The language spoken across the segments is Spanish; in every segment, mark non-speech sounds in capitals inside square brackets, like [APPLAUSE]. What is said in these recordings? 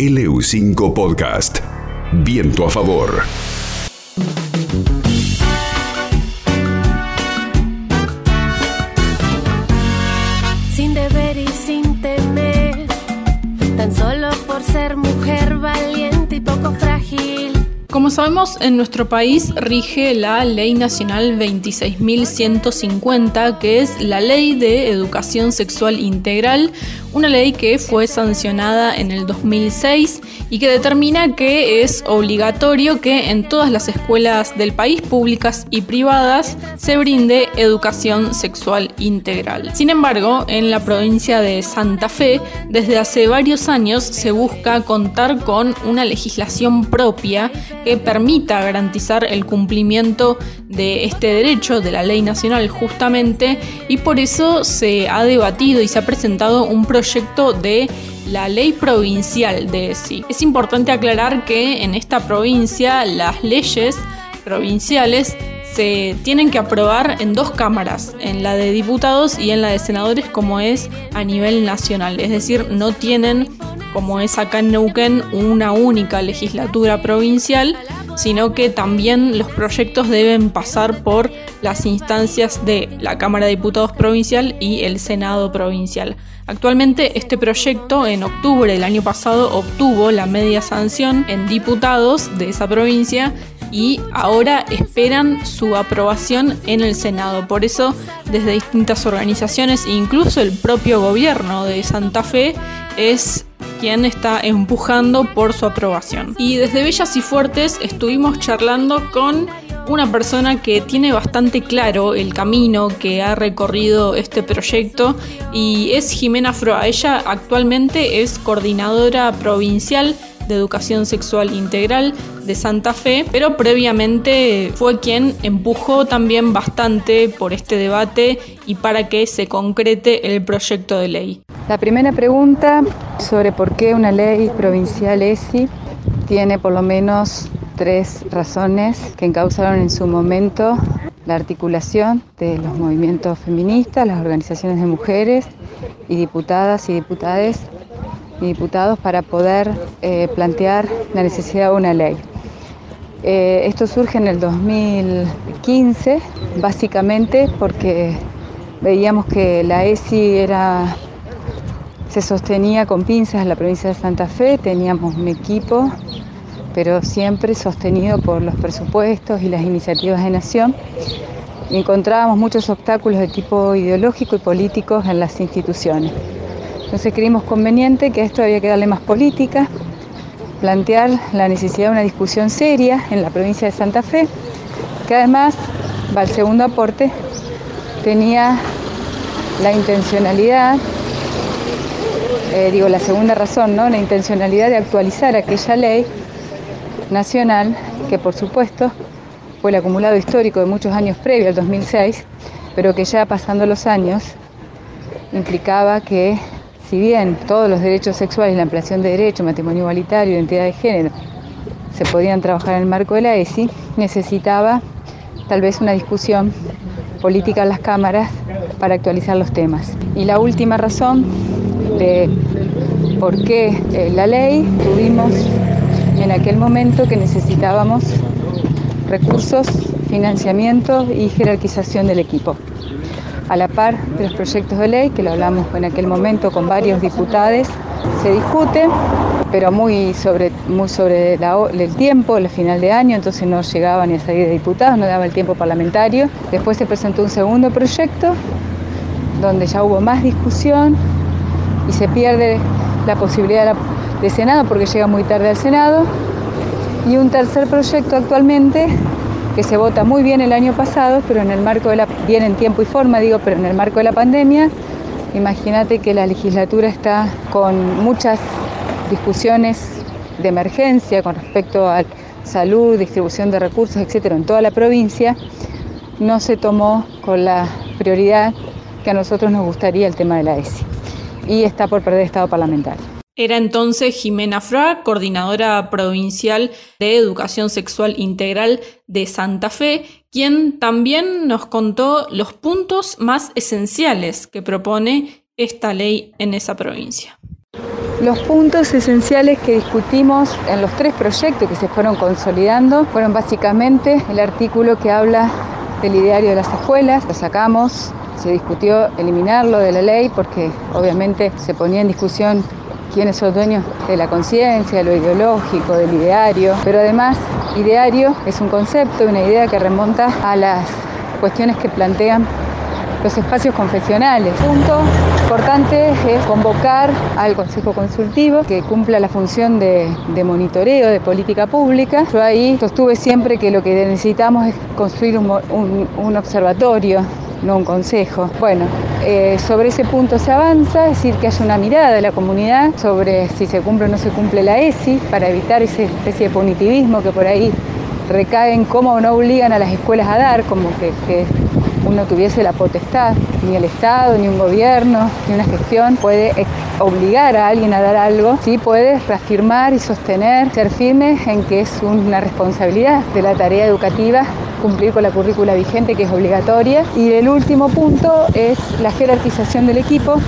LU5 Podcast. Viento a favor. sin deber y sin temer, tan solo por ser mujer valiente y poco frágil. Como sabemos, en nuestro país rige la Ley Nacional 26.150, que es la Ley de Educación Sexual Integral, una ley que fue sancionada en el 2006 y que determina que es obligatorio que en todas las escuelas del país, públicas y privadas, se brinde educación sexual integral. Sin embargo, en la provincia de Santa Fe, desde hace varios años se busca contar con una legislación propia que permita garantizar el cumplimiento de este derecho de la ley nacional justamente y por eso se ha debatido y se ha presentado un proyecto proyecto de la ley provincial de ESI. Es importante aclarar que en esta provincia las leyes provinciales se tienen que aprobar en dos cámaras, en la de diputados y en la de senadores como es a nivel nacional. Es decir, no tienen, como es acá en Neuquén, una única legislatura provincial, sino que también los proyectos deben pasar por las instancias de la Cámara de Diputados Provincial y el Senado Provincial. Actualmente este proyecto en octubre del año pasado obtuvo la media sanción en diputados de esa provincia y ahora esperan su aprobación en el Senado. Por eso, desde distintas organizaciones, incluso el propio gobierno de Santa Fe, es quien está empujando por su aprobación. Y desde Bellas y Fuertes estuvimos charlando con una persona que tiene bastante claro el camino que ha recorrido este proyecto y es Jimena Froa. Ella actualmente es coordinadora provincial de Educación Sexual Integral de Santa Fe, pero previamente fue quien empujó también bastante por este debate y para que se concrete el proyecto de ley. La primera pregunta sobre por qué una ley provincial ESI tiene por lo menos tres razones que encauzaron en su momento la articulación de los movimientos feministas, las organizaciones de mujeres y diputadas y diputades y diputados para poder eh, plantear la necesidad de una ley. Eh, esto surge en el 2015, básicamente porque veíamos que la ESI era, se sostenía con pinzas en la provincia de Santa Fe, teníamos un equipo pero siempre sostenido por los presupuestos y las iniciativas de nación. encontrábamos muchos obstáculos de tipo ideológico y político en las instituciones. Entonces creímos conveniente que esto había que darle más política, plantear la necesidad de una discusión seria en la provincia de Santa Fe, que además, va el segundo aporte, tenía la intencionalidad, eh, digo la segunda razón, ¿no? la intencionalidad de actualizar aquella ley nacional, que por supuesto fue el acumulado histórico de muchos años previo al 2006, pero que ya pasando los años implicaba que si bien todos los derechos sexuales, la ampliación de derechos, matrimonio igualitario, identidad de género, se podían trabajar en el marco de la ESI, necesitaba tal vez una discusión política en las cámaras para actualizar los temas. Y la última razón de por qué eh, la ley, tuvimos en aquel momento que necesitábamos recursos, financiamiento y jerarquización del equipo. A la par de los proyectos de ley, que lo hablamos en aquel momento con varios diputados, se discute, pero muy sobre, muy sobre el tiempo, el final de año, entonces no llegaba ni a salir de diputados, no daba el tiempo parlamentario. Después se presentó un segundo proyecto, donde ya hubo más discusión y se pierde la posibilidad de Senado porque llega muy tarde al Senado. Y un tercer proyecto actualmente que se vota muy bien el año pasado, pero en el marco de la, bien en tiempo y forma, digo, pero en el marco de la pandemia, imagínate que la legislatura está con muchas discusiones de emergencia con respecto a salud, distribución de recursos, etcétera, en toda la provincia, no se tomó con la prioridad que a nosotros nos gustaría el tema de la ESI. Y está por perder estado parlamentario. Era entonces Jimena Fra, coordinadora provincial de Educación Sexual Integral de Santa Fe, quien también nos contó los puntos más esenciales que propone esta ley en esa provincia. Los puntos esenciales que discutimos en los tres proyectos que se fueron consolidando fueron básicamente el artículo que habla del ideario de las escuelas, lo sacamos, se discutió eliminarlo de la ley porque obviamente se ponía en discusión quiénes son dueños de la conciencia, de lo ideológico, del ideario, pero además ideario es un concepto, una idea que remonta a las cuestiones que plantean los espacios confesionales. Punto importante es convocar al Consejo Consultivo que cumpla la función de, monitoreo de política pública. Yo ahí sostuve siempre que lo que necesitamos es construir un observatorio no un consejo. Bueno, eh, sobre ese punto se avanza, es decir, que haya una mirada de la comunidad sobre si se cumple o no se cumple la ESI, para evitar esa especie de punitivismo que por ahí recae en cómo no obligan a las escuelas a dar, como que, que uno tuviese la potestad, ni el Estado, ni un gobierno, ni una gestión puede obligar a alguien a dar algo, sí puede reafirmar y sostener, ser firme en que es una responsabilidad de la tarea educativa cumplir con la currícula vigente que es obligatoria. Y el último punto es la jerarquización del equipo,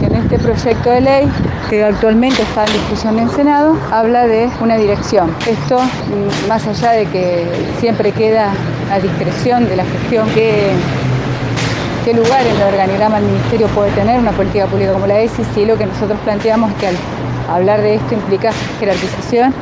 que en este proyecto de ley que actualmente está en discusión en Senado, habla de una dirección. Esto, mm, más allá de que siempre queda a discreción de la gestión que qué lugar en el organigrama del ministerio puede tener una política pública como la ESI, si lo que nosotros planteamos es que al hablar de esto implica jerarquización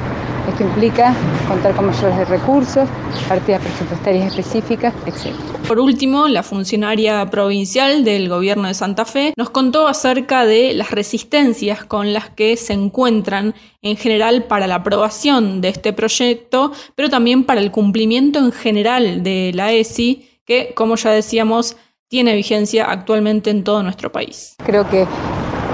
esto implica contar con mayores recursos, partidas presupuestarias específicas, etc. Por último, la funcionaria provincial del gobierno de Santa Fe nos contó acerca de las resistencias con las que se encuentran en general para la aprobación de este proyecto, pero también para el cumplimiento en general de la ESI, que, como ya decíamos, tiene vigencia actualmente en todo nuestro país. Creo que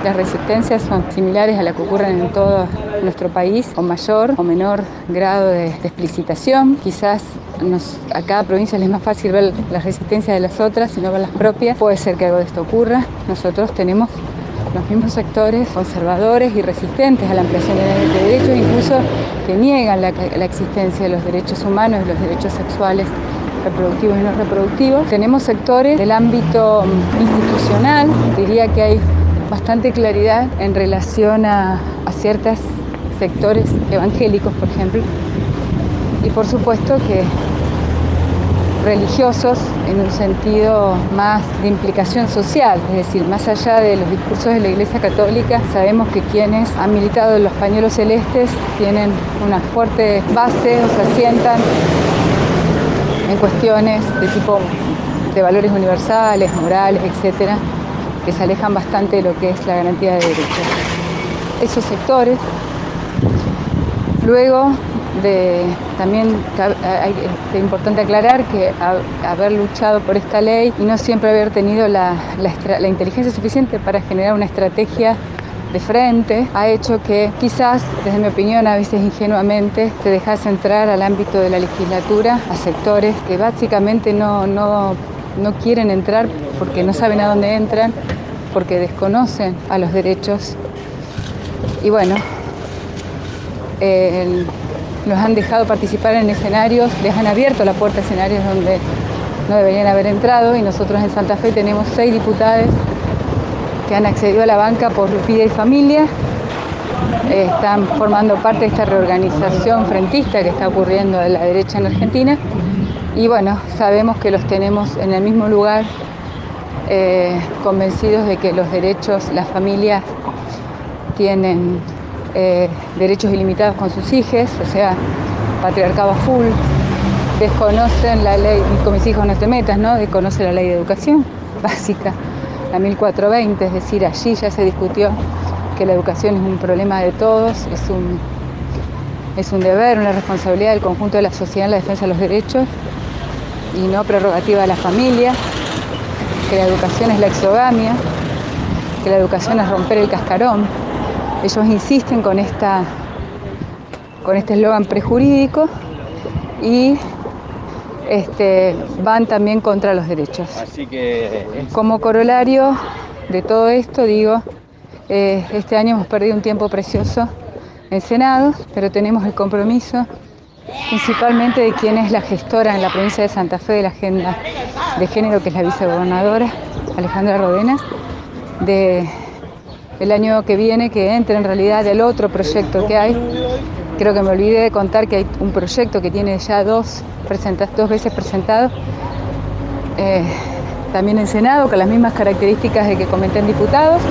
las resistencias son similares a las que ocurren en todo nuestro país, con mayor o menor grado de, explicitación. Quizás a cada provincia les es más fácil ver las resistencias de las otras y no ver las propias. Puede ser que algo de esto ocurra. Nosotros tenemos los mismos sectores conservadores y resistentes a la ampliación de derechos, incluso que niegan la, la existencia de los derechos humanos y los derechos sexuales reproductivos y no reproductivos. Tenemos sectores del ámbito institucional, diría que hay bastante claridad en relación a, ciertos sectores evangélicos, por ejemplo, y por supuesto que religiosos en un sentido más de implicación social, es decir, más allá de los discursos de la Iglesia Católica, sabemos que quienes han militado en los pañuelos celestes tienen una fuerte base o se asientan en cuestiones de tipo de valores universales, morales, etcétera, que se alejan bastante de lo que es la garantía de derechos. Esos sectores, luego de, también es importante aclarar que haber luchado por esta ley y no siempre haber tenido la, la inteligencia suficiente para generar una estrategia de frente ha hecho que quizás, desde mi opinión, a veces ingenuamente, se dejase entrar al ámbito de la legislatura a sectores que básicamente no no quieren entrar porque no saben a dónde entran, porque desconocen a los derechos. Y bueno, los han dejado participar en escenarios, les han abierto la puerta a escenarios donde no deberían haber entrado y nosotros en Santa Fe tenemos seis diputados que han accedido a la banca por vida y Familia. están formando parte de esta reorganización frentista que está ocurriendo de la derecha en Argentina y bueno, sabemos que los tenemos en el mismo lugar, eh, convencidos de que los derechos, las familias tienen eh, derechos ilimitados con sus hijos, o sea, patriarcado full, desconocen la ley, con mis hijos no te metas, ¿no? Desconoce la ley de educación [LAUGHS] básica, la 1420, es decir, allí ya se discutió que la educación es un problema de todos, es un, es un deber, una responsabilidad del conjunto de la sociedad en la defensa de los derechos y no prerrogativa de la familia, que la educación es la exogamia, que la educación es romper el cascarón. Ellos insisten con, esta, con este eslogan prejurídico y este, van también contra los derechos. Como corolario de todo esto, digo, eh, este año hemos perdido un tiempo precioso en Senado, pero tenemos el compromiso principalmente de quien es la gestora en la provincia de Santa Fe de la agenda de género, que es la vicegobernadora Alejandra Rodenas, de el año que viene que entre en realidad el otro proyecto que hay. Creo que me olvidé de contar que hay un proyecto que tiene ya dos, dos veces presentado, eh, también en Senado, con las mismas características de que comenté en diputados.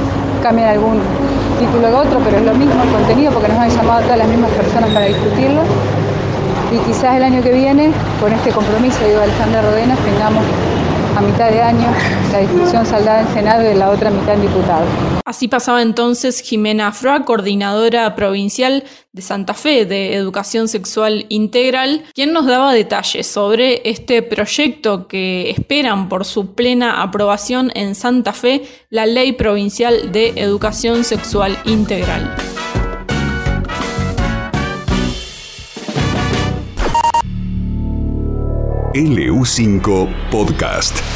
Cambian algún título de otro, pero es lo mismo el contenido porque nos han llamado todas las mismas personas para discutirlo. Y quizás el año que viene, con este compromiso, digo, Alejandra Rodenas, tengamos a mitad de año la discusión saldada en Senado y la otra mitad en diputados. Así pasaba entonces Jimena Afroa, coordinadora provincial de Santa Fe de Educación Sexual Integral, quien nos daba detalles sobre este proyecto que esperan por su plena aprobación en Santa Fe, la Ley Provincial de Educación Sexual Integral. LU5 Podcast.